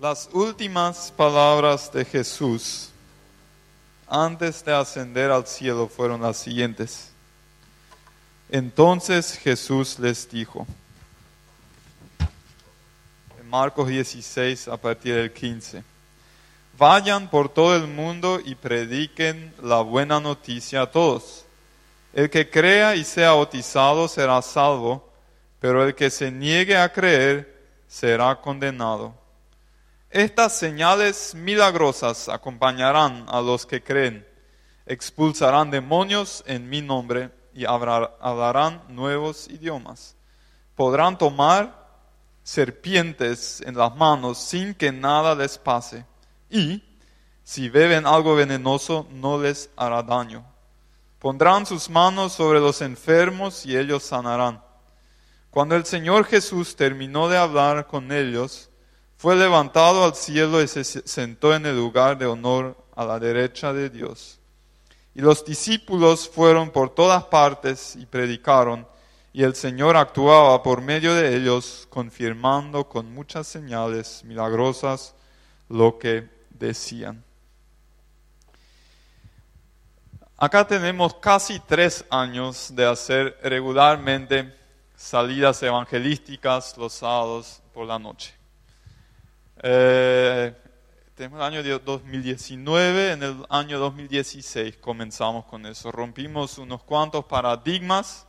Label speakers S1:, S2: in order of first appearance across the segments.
S1: Las últimas palabras de Jesús antes de ascender al cielo fueron las siguientes. Entonces Jesús les dijo, en Marcos 16 a partir del 15, vayan por todo el mundo y prediquen la buena noticia a todos. El que crea y sea bautizado será salvo, pero el que se niegue a creer será condenado. Estas señales milagrosas acompañarán a los que creen. Expulsarán demonios en mi nombre y hablarán nuevos idiomas. Podrán tomar serpientes en las manos sin que nada les pase. Y si beben algo venenoso no les hará daño. Pondrán sus manos sobre los enfermos y ellos sanarán. Cuando el Señor Jesús terminó de hablar con ellos, fue levantado al cielo y se sentó en el lugar de honor a la derecha de Dios. Y los discípulos fueron por todas partes y predicaron, y el Señor actuaba por medio de ellos, confirmando con muchas señales milagrosas lo que decían. Acá tenemos casi tres años de hacer regularmente salidas evangelísticas los sábados por la noche. Eh, tenemos el año 2019, en el año 2016 comenzamos con eso. Rompimos unos cuantos paradigmas.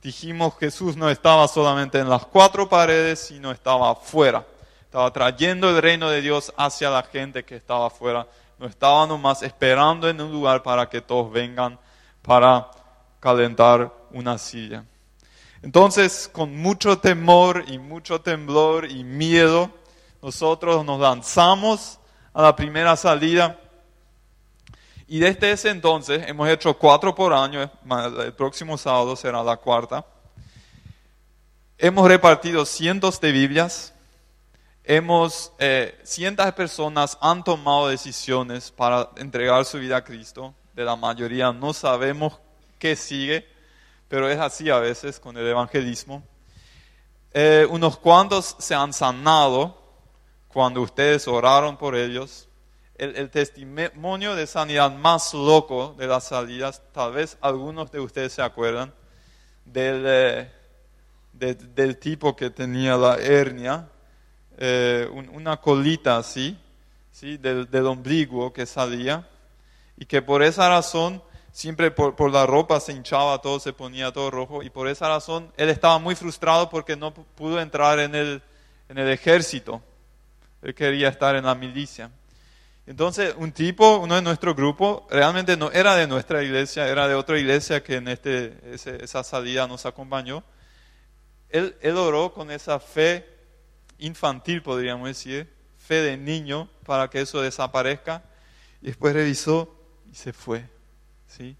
S1: Dijimos Jesús no estaba solamente en las cuatro paredes, sino estaba afuera. Estaba trayendo el reino de Dios hacia la gente que estaba afuera. No estaba nomás esperando en un lugar para que todos vengan para calentar una silla. Entonces, con mucho temor y mucho temblor y miedo, nosotros nos lanzamos a la primera salida. Y desde ese entonces hemos hecho cuatro por año, el próximo sábado será la cuarta. Hemos repartido cientos de Biblias, hemos, eh, cientos de personas han tomado decisiones para entregar su vida a Cristo, de la mayoría no sabemos qué sigue, pero es así a veces con el evangelismo. Eh, unos cuantos se han sanado, cuando ustedes oraron por ellos. El, testimonio de sanidad más loco de las salidas, tal vez algunos de ustedes se acuerdan, del, eh, del tipo que tenía la hernia, eh, una colita así, ¿sí? del, del ombligo que salía, y que por esa razón siempre por, por, la ropa se hinchaba todo, se ponía todo rojo y por esa razón él estaba muy frustrado porque no pudo entrar en el, en el ejército. Él quería estar en la milicia. Entonces, un tipo, uno de nuestro grupo, realmente no era de nuestra iglesia, era de otra iglesia que en este, esa salida nos acompañó. Él, él oró con esa fe infantil, podríamos decir, fe de niño, para que eso desaparezca. Y después revisó y se fue. ¿sí?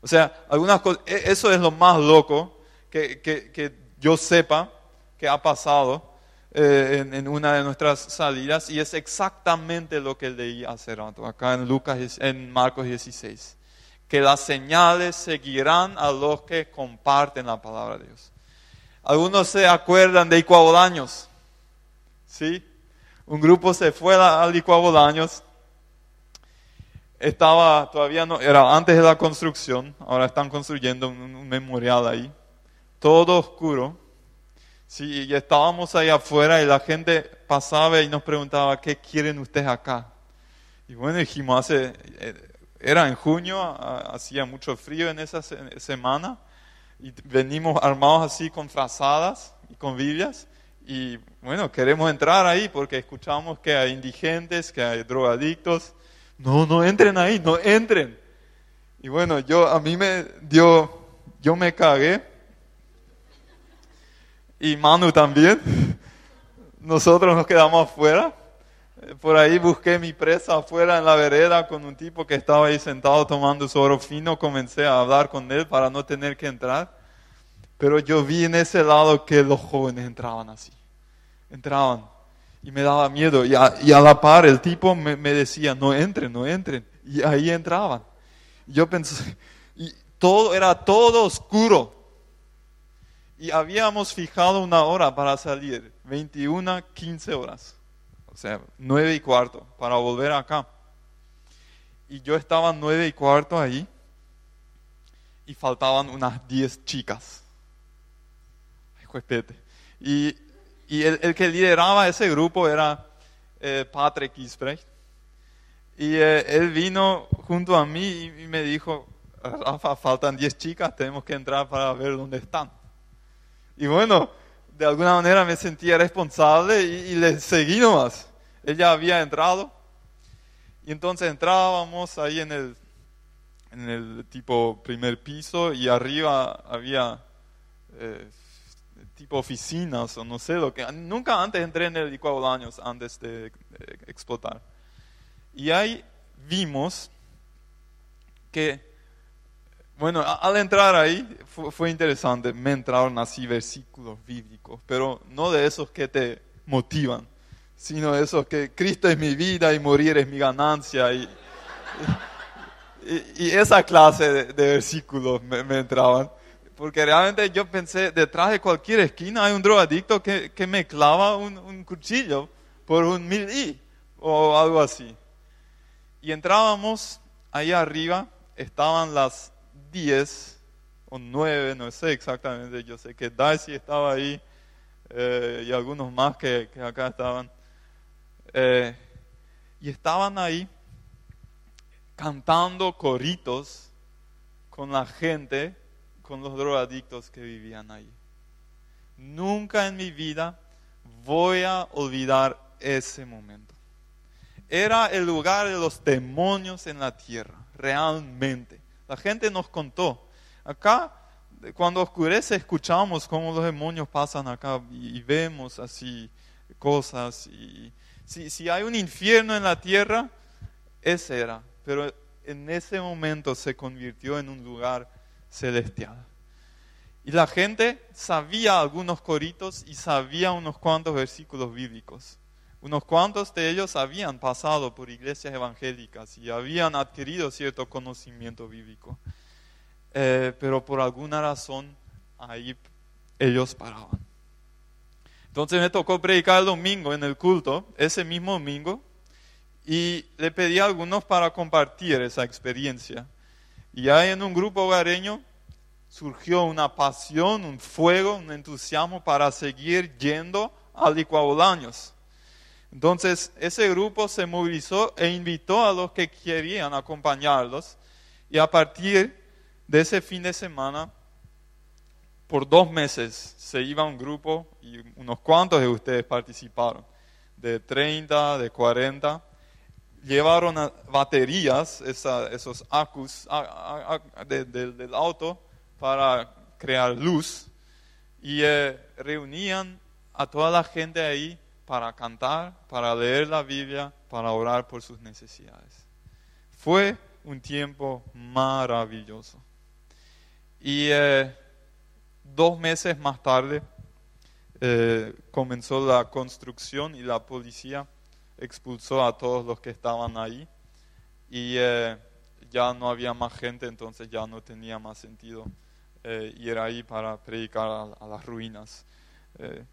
S1: O sea, algunas cosas, e, eso es lo más loco que, que, que yo sepa que ha pasado eh, en, una de nuestras salidas y es exactamente lo que leí hace rato, acá en, Lucas, en Marcos 16. Que las señales seguirán a los que comparten la palabra de Dios. Algunos se acuerdan de Icuabolaños, ¿sí? Un grupo se fue al Icuabolaños, estaba todavía no, era antes de la construcción, ahora están construyendo un memorial ahí, todo oscuro Sí, y estábamos ahí afuera y la gente pasaba y nos preguntaba, ¿qué quieren ustedes acá? Y bueno, dijimos, hace, eh, era en junio, hacía mucho frío en esa semana, y venimos armados así con frazadas y con Biblias, y bueno, queremos entrar ahí porque escuchamos que hay indigentes, que hay drogadictos. No, no entren ahí, no entren. Y bueno, yo, a mí me dio, yo me cagué y Manu también. Nosotros nos quedamos afuera. Por ahí busqué mi presa afuera en la vereda con un tipo que estaba ahí sentado tomando su oro fino. Comencé a hablar con él para no tener que entrar. Pero yo vi en ese lado que los jóvenes entraban así. Entraban. Y me daba miedo. Y a, la par el tipo me, decía, no entren, no entren. Y ahí entraban. Yo pensé, todo era todo oscuro y habíamos fijado una hora para salir, 21, 15 horas. o sea, nueve y cuarto, para volver acá. Y yo estaba nueve y cuarto ahí y faltaban unas diez chicas. Y, y el, el, que lideraba ese grupo era eh, Patrick Isbrecht. Y eh, él vino junto a mí y, me dijo, Rafa, faltan 10 chicas, tenemos que entrar para ver dónde están. Y bueno, de alguna manera me sentía responsable y, le seguí nomás. Ella había entrado y entonces entrábamos ahí en el, en el tipo primer piso y arriba había eh, tipo oficinas o no sé lo que. Nunca antes entré en el años antes de, explotar. Y ahí vimos que, bueno, al entrar ahí fue, interesante, me entraron así versículos bíblicos, pero no de esos que te motivan, sino de esos que Cristo es mi vida y morir es mi ganancia. Y, y, esa clase de, versículos me entraban. Porque realmente yo pensé, detrás de cualquier esquina hay un drogadicto que, me clava un, cuchillo por un mil i o algo así. Y entrábamos ahí arriba, estaban las 10 o 9, no sé exactamente, yo sé que Darcy estaba ahí eh, y algunos más que, que acá estaban. Eh, y estaban ahí cantando coritos con la gente con los drogadictos que vivían ahí. Nunca en mi vida voy a olvidar ese momento. Era el lugar de los demonios en la tierra, realmente. La gente nos contó. Acá, cuando oscurece, escuchamos cómo los demonios pasan acá y, vemos así cosas. Y si, si hay un infierno en la tierra, ese era. Pero en ese momento se convirtió en un lugar celestial. Y la gente sabía algunos coritos y sabía unos cuantos versículos bíblicos. Unos cuantos de ellos habían pasado por iglesias evangélicas y habían adquirido cierto conocimiento bíblico. Eh, pero por alguna razón ahí ellos paraban. Entonces me tocó predicar el domingo en el culto, ese mismo domingo, y le pedí a algunos para compartir esa experiencia. Y ahí en un grupo hogareño surgió una pasión, un fuego, un entusiasmo para seguir yendo a licuabolaños. Entonces ese grupo se movilizó e invitó a los que querían acompañarlos. Y a partir de ese fin de semana, por dos meses se iba un grupo y unos cuantos de ustedes participaron, de 30, de 40, llevaron baterías, esos acus del auto para crear luz. Y eh, reunían a toda la gente ahí para cantar, para leer la Biblia, para orar por sus necesidades. Fue un tiempo maravilloso. Y eh, dos meses más tarde eh, comenzó la construcción y la policía expulsó a todos los que estaban ahí y eh, ya no había más gente, entonces ya no tenía más sentido ir ahí para predicar a, las ruinas. Eh,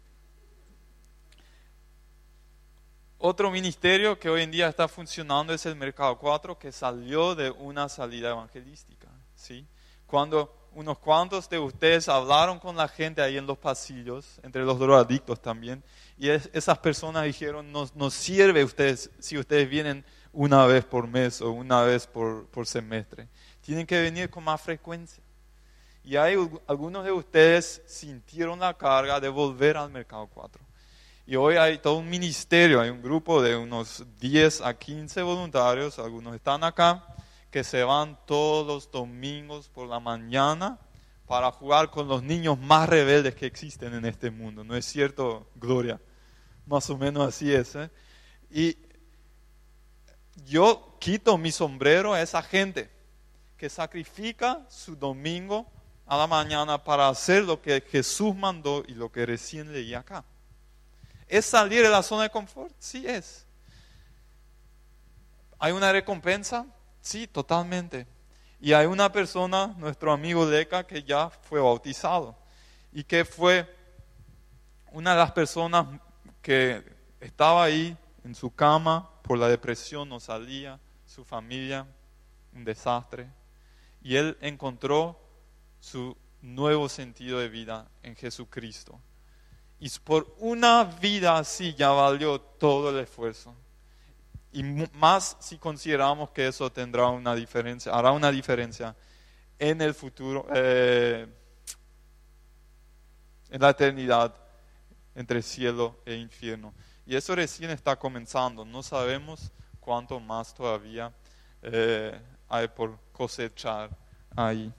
S1: otro ministerio que hoy en día está funcionando es el Mercado 4, que salió de una salida evangelística. ¿sí? Cuando unos cuantos de ustedes hablaron con la gente ahí en los pasillos, entre los drogadictos también, y esas personas dijeron, nos, nos sirve ustedes si ustedes vienen una vez por mes o una vez por, por semestre. Tienen que venir con más frecuencia. Y hay algunos de ustedes sintieron la carga de volver al mercado 4. Y hoy hay todo un ministerio, hay un grupo de unos 10 a 15 voluntarios, algunos están acá, que se van todos los domingos por la mañana para jugar con los niños más rebeldes que existen en este mundo. ¿No es cierto, Gloria? Más o menos así es. ¿eh? Y yo quito mi sombrero a esa gente que sacrifica su domingo a la mañana para hacer lo que Jesús mandó y lo que recién leí acá. ¿Es salir de la zona de confort? Sí es. ¿Hay una recompensa? Sí, totalmente. Y hay una persona, nuestro amigo Leca, que ya fue bautizado y que fue una de las personas que estaba ahí en su cama, por la depresión no salía, su familia, un desastre. Y él encontró su nuevo sentido de vida en Jesucristo. Y por una vida así ya valió todo el esfuerzo. Y más si consideramos que eso tendrá una diferencia, hará una diferencia en el futuro, eh, en la eternidad entre cielo e infierno. Y eso recién está comenzando. No sabemos cuánto más todavía eh, hay por cosechar ahí.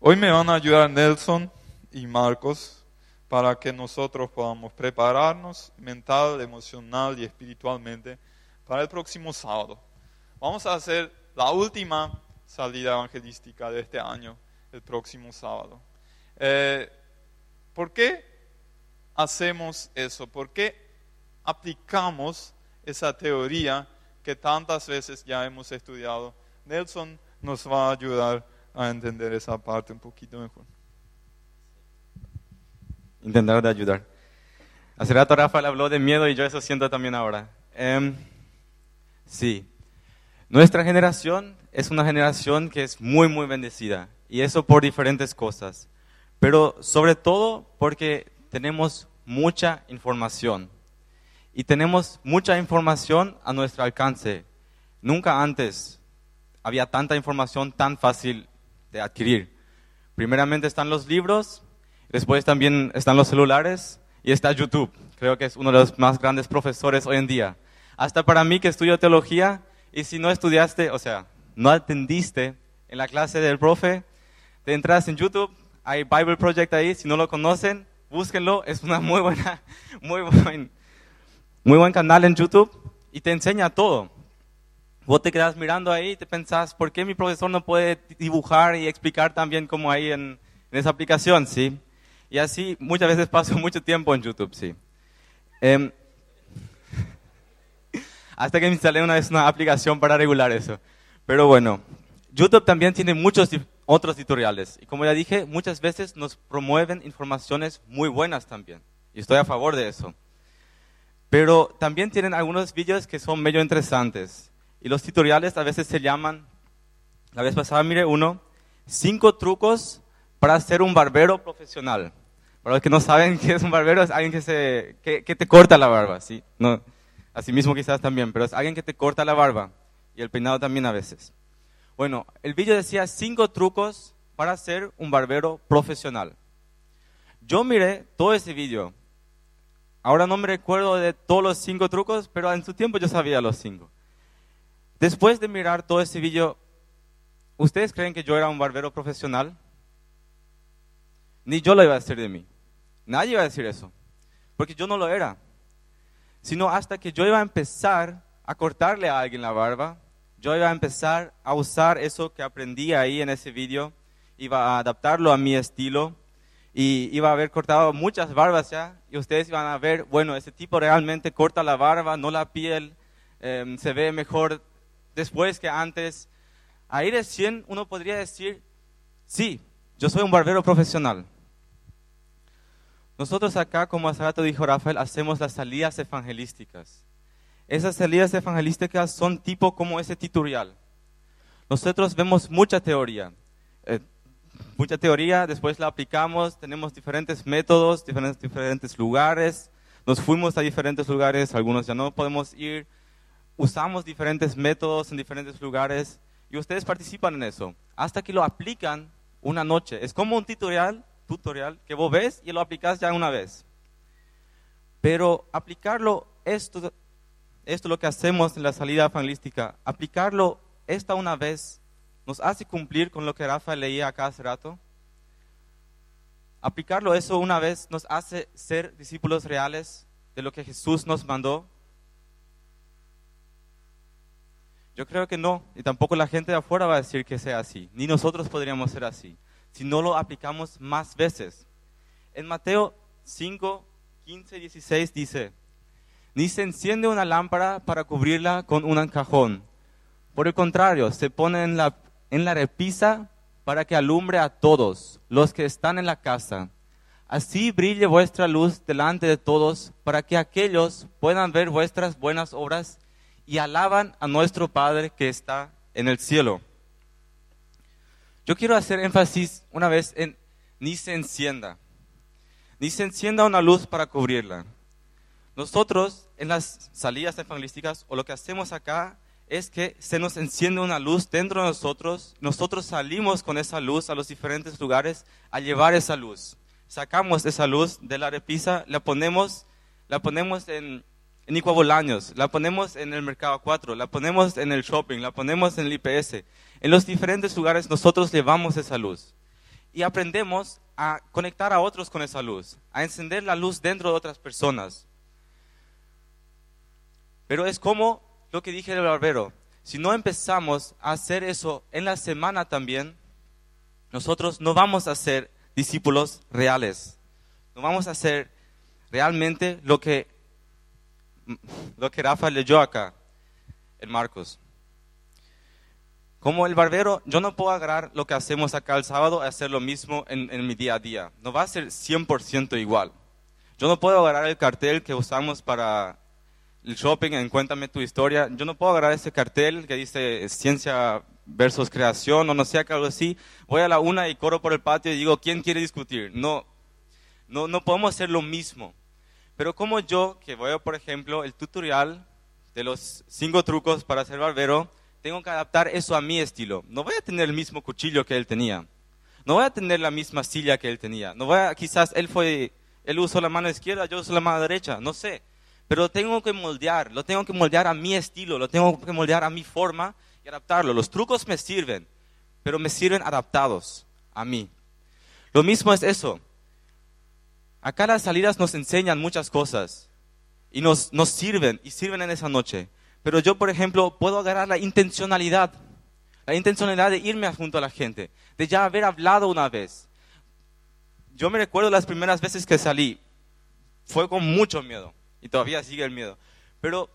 S1: Hoy me van a ayudar Nelson y Marcos para que nosotros podamos prepararnos mental, emocional y espiritualmente para el próximo sábado. Vamos a hacer la última salida evangelística de este año, el próximo sábado. Eh, ¿Por qué hacemos eso? ¿Por qué aplicamos esa teoría que tantas veces ya hemos estudiado? Nelson nos va a ayudar a entender esa parte un poquito mejor.
S2: Intentar de ayudar. Hace rato Rafael habló de miedo y yo eso siento también ahora. Em, sí, nuestra generación es una generación que es muy, muy bendecida. Y eso por diferentes cosas. Pero sobre todo porque tenemos mucha información. Y tenemos mucha información a nuestro alcance. Nunca antes había tanta información tan fácil de adquirir. Primeramente están los libros, después también están los celulares y está YouTube. Creo que es uno de los más grandes profesores hoy en día. Hasta para mí que estudio teología, y si no estudiaste, o sea, no atendiste en la clase del profe, te entras en YouTube, hay Bible Project ahí, si no lo conocen, búsquenlo, es una muy buena, muy buen, muy buen canal en YouTube y te enseña todo. Vos te quedas mirando ahí y te pensás, ¿por qué mi profesor no puede dibujar y explicar también como ahí en, esa aplicación, sí? Y así muchas veces paso mucho tiempo en YouTube, sí. Em, hasta que me instalé una vez una aplicación para regular eso. Pero bueno, YouTube también tiene muchos otros tutoriales. Y como ya dije, muchas veces nos promueven informaciones muy buenas también. Y estoy a favor de eso. Pero también tienen algunos vídeos que son medio interesantes. Y los tutoriales a veces se llaman, la vez pasada miré uno, cinco trucos para ser un barbero profesional. Para los que no saben qué es un barbero, es alguien que, se, que, te corta la barba. ¿sí? No, Asimismo quizás también, pero es alguien que te corta la barba y el peinado también a veces. Bueno, el vídeo decía cinco trucos para ser un barbero profesional. Yo miré todo ese vídeo. Ahora no me recuerdo de todos los cinco trucos, pero en su tiempo yo sabía los cinco. Después de mirar todo ese vídeo, ¿ustedes creen que yo era un barbero profesional? Ni yo lo iba a decir de mí. Nadie iba a decir eso, porque yo no lo era sino hasta que yo iba a empezar a cortarle a alguien la barba, yo iba a empezar a usar eso que aprendí ahí en ese vídeo, iba a adaptarlo a mi estilo y iba a haber cortado muchas barbas ya y ustedes iban a ver, bueno, ese tipo realmente corta la barba, no la piel, em, se ve mejor después que antes. Ahí recién uno podría decir, sí, yo soy un barbero profesional. Nosotros acá, como hace rato dijo Rafael, hacemos las salidas evangelísticas. Esas salidas evangelísticas son tipo como ese tutorial. Nosotros vemos mucha teoría. Eh, mucha teoría, después la aplicamos, tenemos diferentes métodos, diferentes, diferentes lugares. Nos fuimos a diferentes lugares, algunos ya no podemos ir. Usamos diferentes métodos en diferentes lugares y ustedes participan en eso. Hasta que lo aplican una noche. Es como un tutorial tutorial que vos ves y lo aplicas ya una vez. Pero aplicarlo, esto, esto es lo que hacemos en la salida evangelística, aplicarlo esta una vez nos hace cumplir con lo que Rafa leía acá hace rato. Aplicarlo eso una vez nos hace ser discípulos reales de lo que Jesús nos mandó. Yo creo que no, y tampoco la gente de afuera va a decir que sea así, ni nosotros podríamos ser así si no lo aplicamos más veces. En Mateo 5, 15, 16 dice, ni se enciende una lámpara para cubrirla con un cajón. Por el contrario, se pone en la, repisa para que alumbre a todos los que están en la casa. Así brille vuestra luz delante de todos, para que aquellos puedan ver vuestras buenas obras y alaban a nuestro Padre que está en el cielo. Yo quiero hacer énfasis una vez en ni se encienda, ni se encienda una luz para cubrirla. Nosotros en las salidas evangelísticas o lo que hacemos acá es que se nos enciende una luz dentro de nosotros, nosotros salimos con esa luz a los diferentes lugares a llevar esa luz. Sacamos esa luz de la repisa, la ponemos, la ponemos en, en Icuabolaños, la ponemos en el Mercado 4, la ponemos en el shopping, la ponemos en el IPS. En los diferentes lugares nosotros llevamos esa luz y aprendemos a conectar a otros con esa luz, a encender la luz dentro de otras personas. Pero es como lo que dije del barbero. Si no empezamos a hacer eso en la semana también, nosotros no vamos a ser discípulos reales. No vamos a hacer realmente lo que, lo que Rafa leyó acá en Marcos. Como el barbero, yo no puedo agarrar lo que hacemos acá el sábado y hacer lo mismo en, en mi día a día. No va a ser 100% igual. Yo no puedo agarrar el cartel que usamos para el shopping en Cuéntame tu historia. Yo no puedo agarrar ese cartel que dice ciencia versus creación o no sé, algo así. Voy a la una y corro por el patio y digo, ¿quién quiere discutir? No, no, no podemos hacer lo mismo. Pero como yo, que a, por ejemplo, el tutorial de los cinco trucos para ser barbero, tengo que adaptar eso a mi estilo. No voy a tener el mismo cuchillo que él tenía. No voy a tener la misma silla que él tenía. No voy a, quizás él fue, él usó la mano izquierda, yo uso la mano derecha, no sé. Pero tengo que moldear, lo tengo que moldear a mi estilo, lo tengo que moldear a mi forma y adaptarlo. Los trucos me sirven, pero me sirven adaptados a mí. Lo mismo es eso. Acá las salidas nos enseñan muchas cosas y nos, nos sirven y sirven en esa noche. Pero yo, por ejemplo, puedo agarrar la intencionalidad, la intencionalidad de irme junto a la gente, de ya haber hablado una vez. Yo me recuerdo las primeras veces que salí, fue con mucho miedo y todavía sigue el miedo. Pero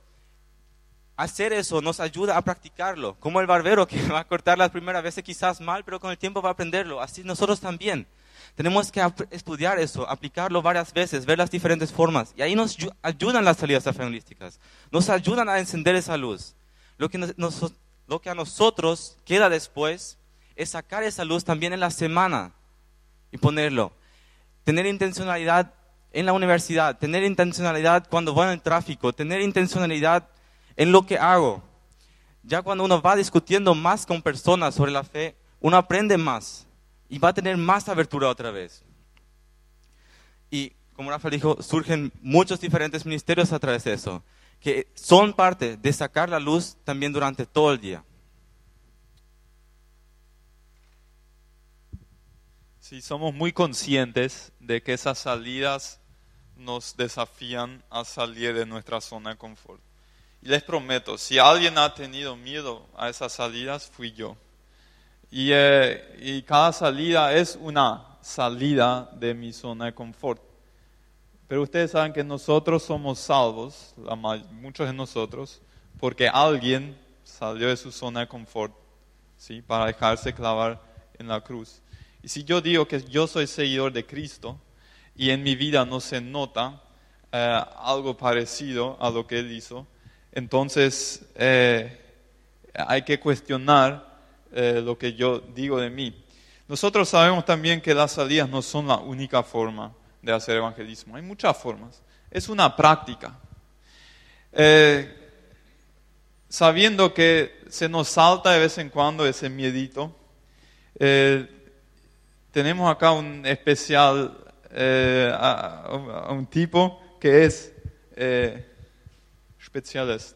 S2: hacer eso nos ayuda a practicarlo, como el barbero que va a cortar las primeras veces quizás mal, pero con el tiempo va a aprenderlo. Así nosotros también. Tenemos que estudiar eso, aplicarlo varias veces, ver las diferentes formas. Y ahí nos ayudan las salidas evangelísticas. Nos ayudan a encender esa luz. Lo que, lo que a nosotros queda después es sacar esa luz también en la semana y ponerlo. Tener intencionalidad en la universidad, tener intencionalidad cuando voy en el tráfico, tener intencionalidad en lo que hago. Ya cuando uno va discutiendo más con personas sobre la fe, uno aprende más y va a tener más abertura otra vez. Y como Rafael dijo, surgen muchos diferentes ministerios a través de eso, que son parte de sacar la luz también durante todo el día.
S1: Sí, somos muy conscientes de que esas salidas nos desafían a salir de nuestra zona de confort. Y les prometo, si alguien ha tenido miedo a esas salidas, fui yo. Y, eh, y, cada salida es una salida de mi zona de confort. Pero ustedes saben que nosotros somos salvos, muchos de nosotros, porque alguien salió de su zona de confort ¿sí? para dejarse clavar en la cruz. Y si yo digo que yo soy seguidor de Cristo y en mi vida no se nota eh, algo parecido a lo que Él hizo, entonces eh, hay que cuestionar eh, lo que yo digo de mí. Nosotros sabemos también que las salidas no son la única forma de hacer evangelismo. Hay muchas formas. Es una práctica. Eh, sabiendo que se nos salta de vez en cuando ese miedito, eh, tenemos acá un especial, a, un tipo que es especialista,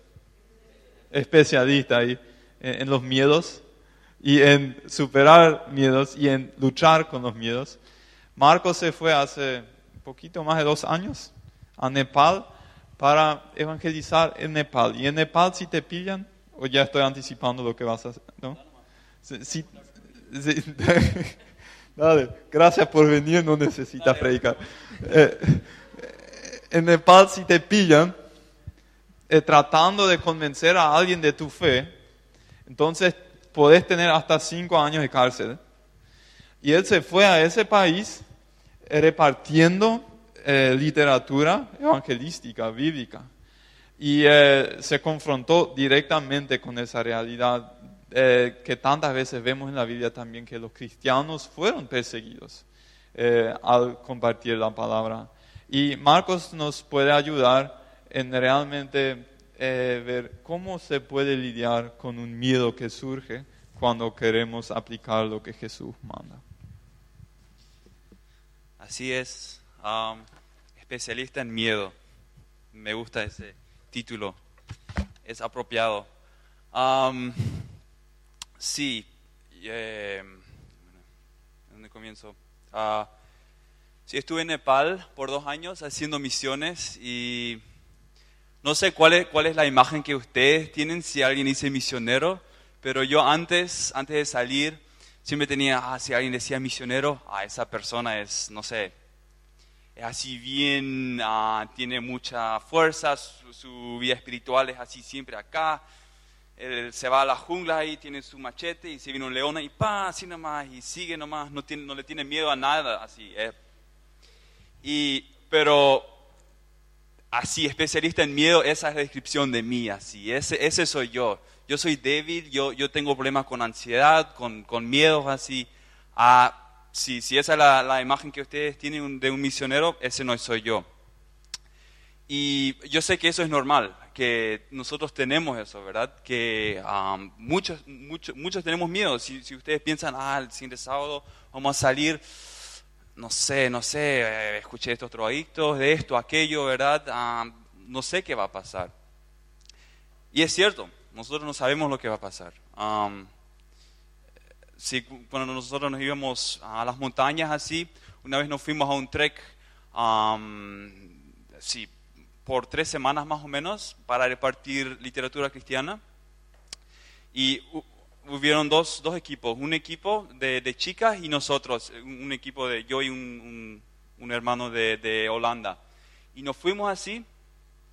S1: especialista ahí en los miedos y en superar miedos y en luchar con los miedos. Marcos se fue hace un poquito más de dos años a Nepal para evangelizar en Nepal. Y en Nepal si te pillan, o ya estoy anticipando lo que vas a hacer, ¿no? Dale, gracias por venir, no necesitas predicar. Eh, en Nepal si te pillan eh, tratando de convencer a alguien de tu fe, entonces podés tener hasta cinco años de cárcel. Y él se fue a ese país repartiendo eh, literatura evangelística, bíblica. Y eh, se confrontó directamente con esa realidad eh, que tantas veces vemos en la Biblia también, que los cristianos fueron perseguidos eh, al compartir la palabra. Y Marcos nos puede ayudar en realmente eh, ver cómo se puede lidiar con un miedo que surge cuando queremos aplicar lo que Jesús manda.
S3: Así es, um, especialista en miedo. Me gusta ese título, es apropiado. Um, sí, eh, ¿dónde comienzo? Ah, sí, estuve en Nepal por dos años haciendo misiones y no sé cuál es, la imagen que ustedes tienen si alguien dice misionero, pero yo antes, antes de salir, siempre tenía, ah, si alguien decía misionero, ah, esa persona es, no sé, es así bien, ah, tiene mucha fuerza, su, vida espiritual es así siempre acá. Él se va a la jungla ahí, tiene su machete y se viene un león y pa, así nomás, y sigue nomás, no, tiene, no le tiene miedo a nada, así. eh. Y, pero así, especialista en miedo, esa es la descripción de mí, así, ese, ese soy yo. Yo soy débil, yo, yo tengo problemas con ansiedad, con, con miedos, así. Ah, si, si esa es la, la imagen que ustedes tienen de un misionero, ese no soy yo. Y yo sé que eso es normal, que nosotros tenemos eso, ¿verdad? Que um, muchos, muchos, muchos tenemos miedo. Si, si ustedes piensan, ah, el siguiente sábado vamos a salir, no sé, no sé, eh, escuché estos drogadictos, de esto, aquello, ¿verdad? Ah, no sé qué va a pasar. Y es cierto, nosotros no sabemos lo que va a pasar. Si, cuando nosotros nos íbamos a las montañas así, una vez nos fuimos a un trek, sí, por tres semanas más o menos, para repartir literatura cristiana. Y hubieron dos, dos equipos, un equipo de, de chicas y nosotros, un equipo de yo y un, un- un hermano de, de Holanda. Y nos fuimos así,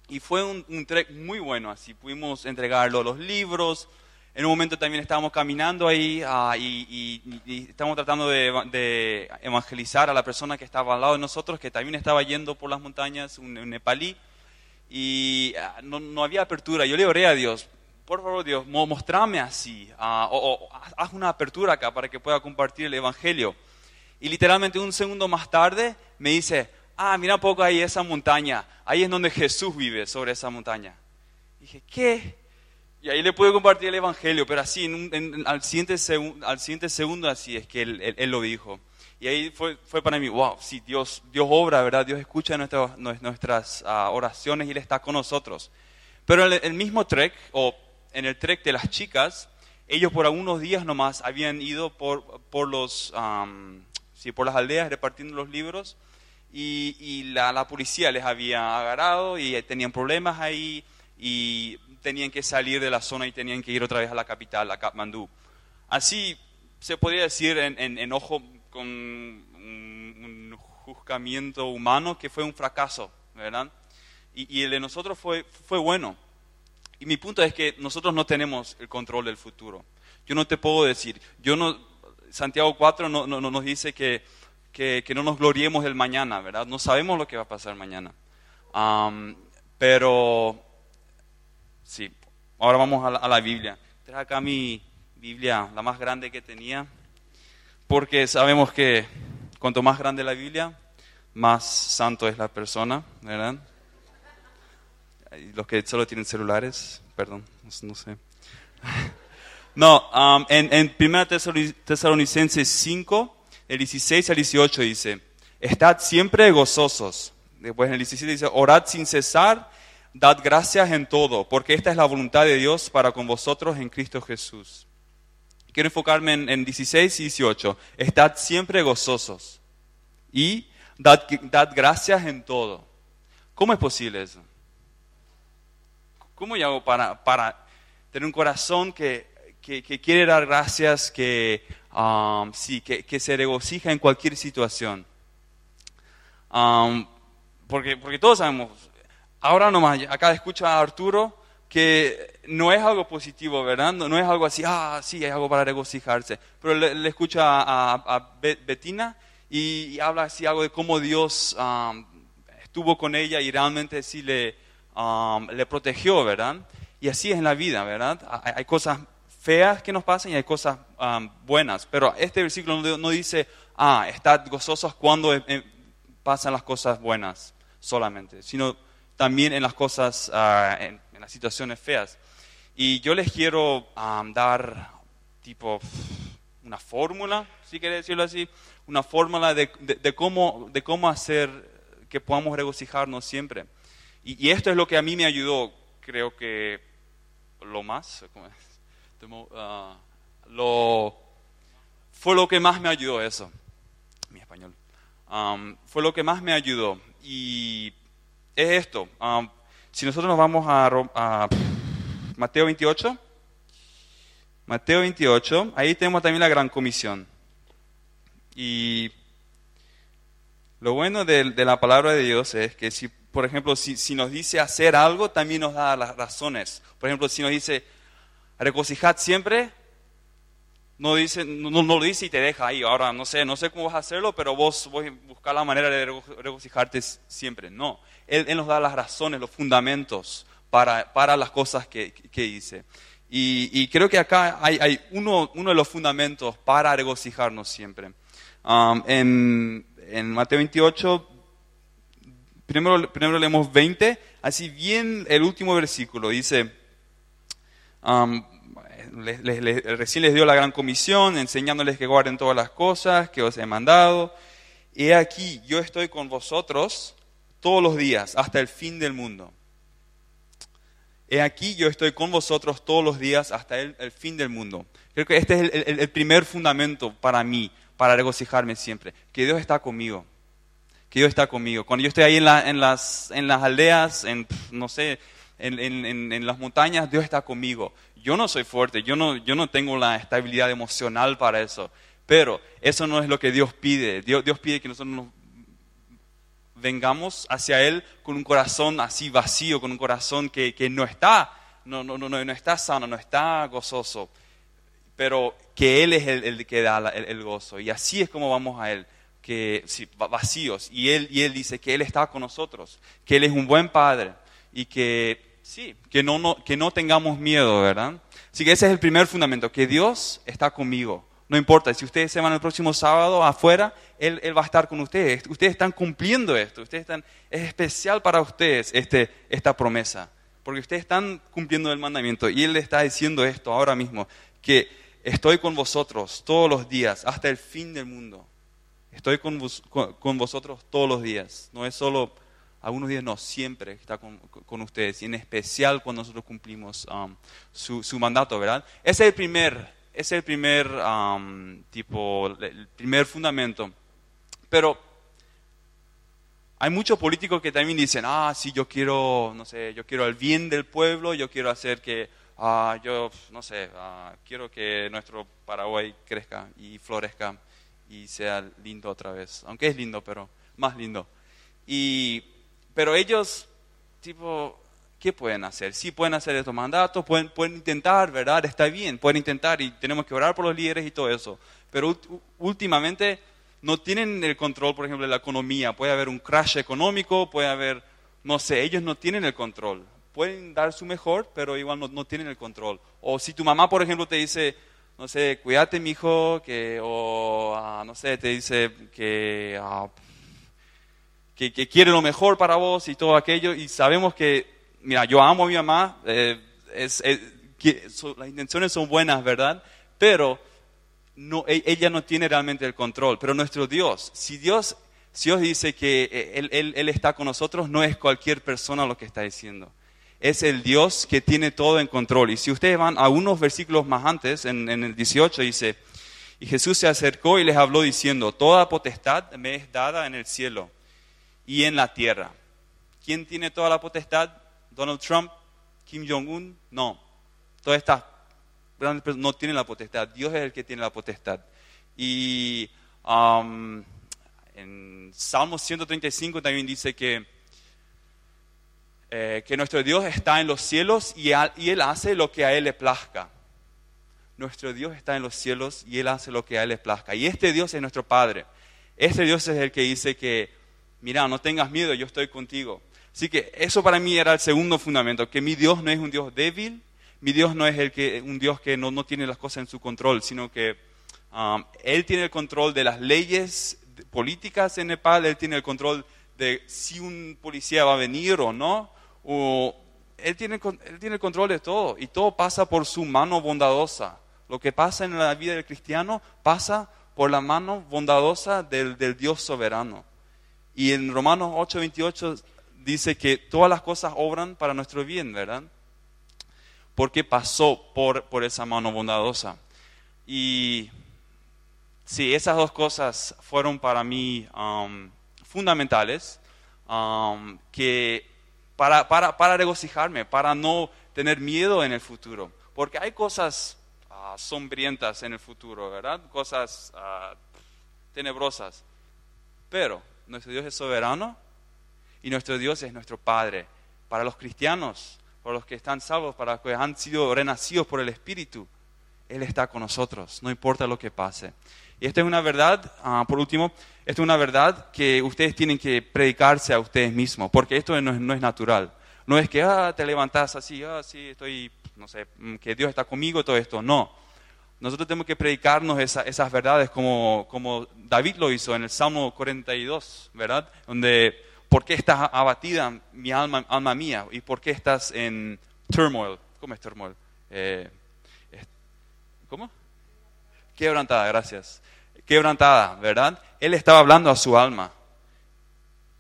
S3: y fue un, un trek muy bueno, así pudimos entregarlo los libros. En un momento también estábamos caminando ahí ah, y, y- y estábamos tratando de, de evangelizar a la persona que estaba al lado de nosotros, que también estaba yendo por las montañas, un, nepalí, y ah, no, no había apertura. Yo le oré a Dios, por favor Dios, mo- mostrame así, ah, o, o haz- una apertura acá para que pueda compartir el Evangelio. Y literalmente un segundo más tarde me dice, ah, mira un poco ahí esa montaña, ahí es donde Jesús vive, sobre esa montaña. dije, ¿qué? Y ahí le pude compartir el Evangelio, pero así, en un- en- al, siguiente segun- al siguiente segundo, así es que él, él- él lo dijo. Y ahí fue, fue para mí, wow, sí, Dios, Dios obra, ¿verdad? Dios escucha nuestras, nues- nuestras ah, oraciones y Él está con nosotros. Pero el, el mismo trek, o en el trek de las chicas, ellos por algunos días nomás habían ido por, por, los, am, sí, por las aldeas repartiendo los libros y, y la, la policía les había agarrado y tenían problemas ahí y tenían que salir de la zona y tenían que ir otra vez a la capital, a Katmandú. Así se podría decir en, en- en ojo con un, un juzgamiento humano que fue un fracaso, ¿verdad? Y, y el de nosotros fue, fue bueno. Y mi punto es que nosotros no tenemos el control del futuro. Yo no te puedo decir, yo no, Santiago 4 no, no- no nos dice que, que, que no nos gloriemos del mañana, ¿verdad? No sabemos lo que va a pasar mañana. Pero, sí, ahora vamos a la, a la Biblia. Traje acá mi Biblia, la más grande que tenía, porque sabemos que cuanto más grande la Biblia, más santo es la persona, ¿verdad? Los que solo tienen celulares, perdón, no, no sé. No, um, en, en 1 Tesalonicenses 5, el 16 al 18 dice, estad siempre gozosos. Después en el 17 dice, orad sin cesar, dad gracias en todo, porque esta es la voluntad de Dios para con vosotros en Cristo Jesús. Quiero enfocarme en, en 16 y 18. Estad siempre gozosos y dad, dad gracias en todo. ¿Cómo es posible eso? ¿Cómo yo hago para, para tener un corazón que, que, que quiere dar gracias, que, um, sí, que, que se regocija en cualquier situación? Um, porque, porque todos sabemos, ahora nomás, acá escucho a Arturo que no es algo positivo, ¿verdad? No, no es algo así, ah, sí, es algo para regocijarse. Pero le, le escucho a, a- a Be- Betina y, y habla así algo de cómo Dios um, estuvo con ella y realmente sí le, um, le protegió, ¿verdad? Y así es en la vida, ¿verdad? Hay, hay cosas feas que nos pasan y hay cosas um, buenas, pero este versículo no, no dice, ah, estad gozosos cuando eh, eh, pasan las cosas buenas solamente, sino también en las cosas, ah, en, en las situaciones feas. Y yo les quiero um, dar tipo una fórmula, si quiere decirlo así, una fórmula de, de- de cómo, de cómo hacer que podamos regocijarnos siempre. Y, esto es lo que a mí me ayudó, creo que lo más, ¿cómo es? Ah, lo, fue lo que más me ayudó eso, mi español. Fue lo que más me ayudó. Y es esto, um, si nosotros nos vamos a, a Mateo 28, Mateo 28, ahí tenemos también la gran comisión. Y lo bueno de, de la palabra de Dios es que si, por ejemplo, si, si nos dice hacer algo, también nos da las razones. Por ejemplo, si nos dice regocijad siempre, no, dice, no, no lo dice y te deja ahí. Ahora, no sé, no sé cómo vas a hacerlo, pero vos, vos buscar la manera de rego- regocijarte siempre. No, él, Él nos da las razones, los fundamentos para, para las cosas que, que dice. Y, y creo que acá hay, hay uno, uno de los fundamentos para regocijarnos siempre. Um, en, en Mateo 28, primero, primero leemos 20, así bien el último versículo, dice, um, recién les dio la gran comisión, enseñándoles que guarden todas las cosas que os he mandado. He aquí, yo estoy con vosotros todos los días, hasta el fin del mundo. He aquí, yo estoy con vosotros todos los días, hasta el, fin del mundo. Creo que este es el primer fundamento para mí, para regocijarme siempre, que Dios está conmigo que Dios está conmigo. Cuando yo estoy ahí en, en las, en las aldeas, en, no sé, en, en- en- las montañas, Dios está conmigo. Yo no soy fuerte, yo no, yo no tengo la estabilidad emocional para eso, pero eso no es lo que Dios pide. Dios, Dios pide que nosotros nos vengamos hacia Él con un corazón así vacío, con un corazón que, que no está, no, no, no, no está sano, no está gozoso pero que Él es el, el que da el, el gozo. Y así es como vamos a Él, que vacíos. Y él, y él dice que Él está con nosotros, que Él es un buen Padre y que sí, que no, que no tengamos miedo, ¿verdad? Así que ese es el primer fundamento, que Dios está conmigo. No importa, si ustedes se van el próximo sábado afuera, Él, él va a estar con ustedes. Ustedes están cumpliendo esto, ustedes están, es especial para ustedes este, esta promesa porque ustedes están cumpliendo el mandamiento y Él está diciendo esto ahora mismo, que estoy con vosotros todos los días, hasta el fin del mundo. Estoy con, vos- con- vosotros todos los días. No es solo algunos días, no, siempre está con, con ustedes. Y en especial cuando nosotros cumplimos um, su, su mandato, ¿verdad? Es el primer, es el primer um, tipo, el primer fundamento. Pero hay muchos políticos que también dicen, ah, sí, yo quiero, no sé, yo quiero el bien del pueblo, yo quiero hacer que, ah, yo, no sé, ah, quiero que nuestro Paraguay crezca y florezca y sea lindo otra vez. Aunque es lindo, pero más lindo. Y, pero ellos, tipo, ¿qué pueden hacer? Sí pueden hacer estos mandatos, pueden, pueden intentar, ¿verdad? Está bien, pueden intentar y tenemos que orar por los líderes y todo eso. Pero últimamente no tienen el control, por ejemplo, de la economía. Puede haber un crash económico, puede haber, no sé, ellos no tienen el control. Pueden dar su mejor, pero igual no, no tienen el control. O si tu mamá, por ejemplo, te dice, no sé, cuídate, mijo, que, o, ah, no sé, te dice que, ah, que, que quiere lo mejor para vos y todo aquello, y sabemos que, mira, yo amo a mi mamá, eh, es, que las intenciones son buenas, ¿verdad? Pero e- ella no tiene realmente el control. Pero nuestro Dios, si Dios, si Dios dice que eh, él, él- Él está con nosotros, no es cualquier persona lo que está diciendo. Es el Dios que tiene todo en control. Y si ustedes van a unos versículos más antes, en, el 18 dice, y Jesús se acercó y les habló diciendo, toda potestad me es dada en el cielo y en la tierra. ¿Quién tiene toda la potestad? ¿Donald Trump? ¿Kim Jong-un? No. Todas estas grandes personas no tienen la potestad. Dios es el que tiene la potestad. Y um, en Salmo 135 también dice que, eh, que nuestro Dios está en los cielos y, Él hace lo que a Él le plazca. Nuestro Dios está en los cielos y Él hace lo que a Él le plazca. Y este Dios es nuestro Padre. Este Dios es el que dice que, mira, no tengas miedo, yo estoy contigo. Así que eso para mí era el segundo fundamento, que mi Dios no es un Dios débil, mi Dios no es el que, un Dios que no, no tiene las cosas en su control, sino que um, Él tiene el control de las leyes políticas en Nepal, Él tiene el control de si un policía va a venir o no, o él tiene, él tiene control de todo y todo pasa por su mano bondadosa. Lo que pasa en la vida del cristiano pasa por la mano bondadosa del, del Dios soberano. Y en Romanos 8:28 dice que todas las cosas obran para nuestro bien, ¿verdad? Porque pasó por, por esa mano bondadosa. Y sí, esas dos cosas fueron para mí um, fundamentales, um, que para, para, para, regocijarme, para no tener miedo en el futuro. Porque hay cosas uh, sombrientas en el futuro, ¿verdad? Cosas uh, tenebrosas. Pero nuestro Dios es soberano y nuestro Dios es nuestro Padre. Para los cristianos, para los que están salvos, para los que han sido renacidos por el Espíritu, Él está con nosotros, no importa lo que pase. Y esta es una verdad, uh, por último, esta es una verdad que ustedes tienen que predicarse a ustedes mismos, porque esto no es, natural. No es que ah, te levantas así, ah, sí, estoy, no sé, mm, que Dios está conmigo, todo esto. No. Nosotros tenemos que predicarnos esa, esas verdades como, David lo hizo en el Salmo 42, ¿verdad? Donde ¿Por qué estás abatida, mi alma, alma mía? ¿Y por qué estás en turmoil? ¿Cómo es turmoil? Eh, ¿Cómo? Quebrantada, gracias. Quebrantada, ¿verdad? Él estaba hablando a su alma.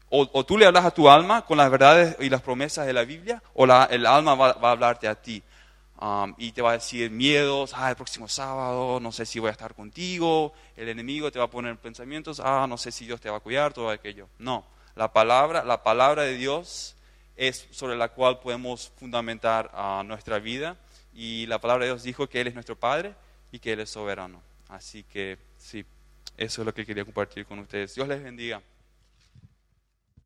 S3: O, tú le hablas a tu alma con las verdades y las promesas de la Biblia, o la, el alma va, a hablarte a ti. Um, y te va a decir miedos, ah, el próximo sábado, no sé si voy a estar contigo, el enemigo te va a poner pensamientos, ah, no sé si Dios te va a cuidar, todo aquello. No, la palabra, la palabra de Dios es sobre la cual podemos fundamentar uh, nuestra vida y la palabra de Dios dijo que Él es nuestro Padre y que Él es soberano. Así que sí, eso es lo que quería compartir con ustedes. Dios les bendiga.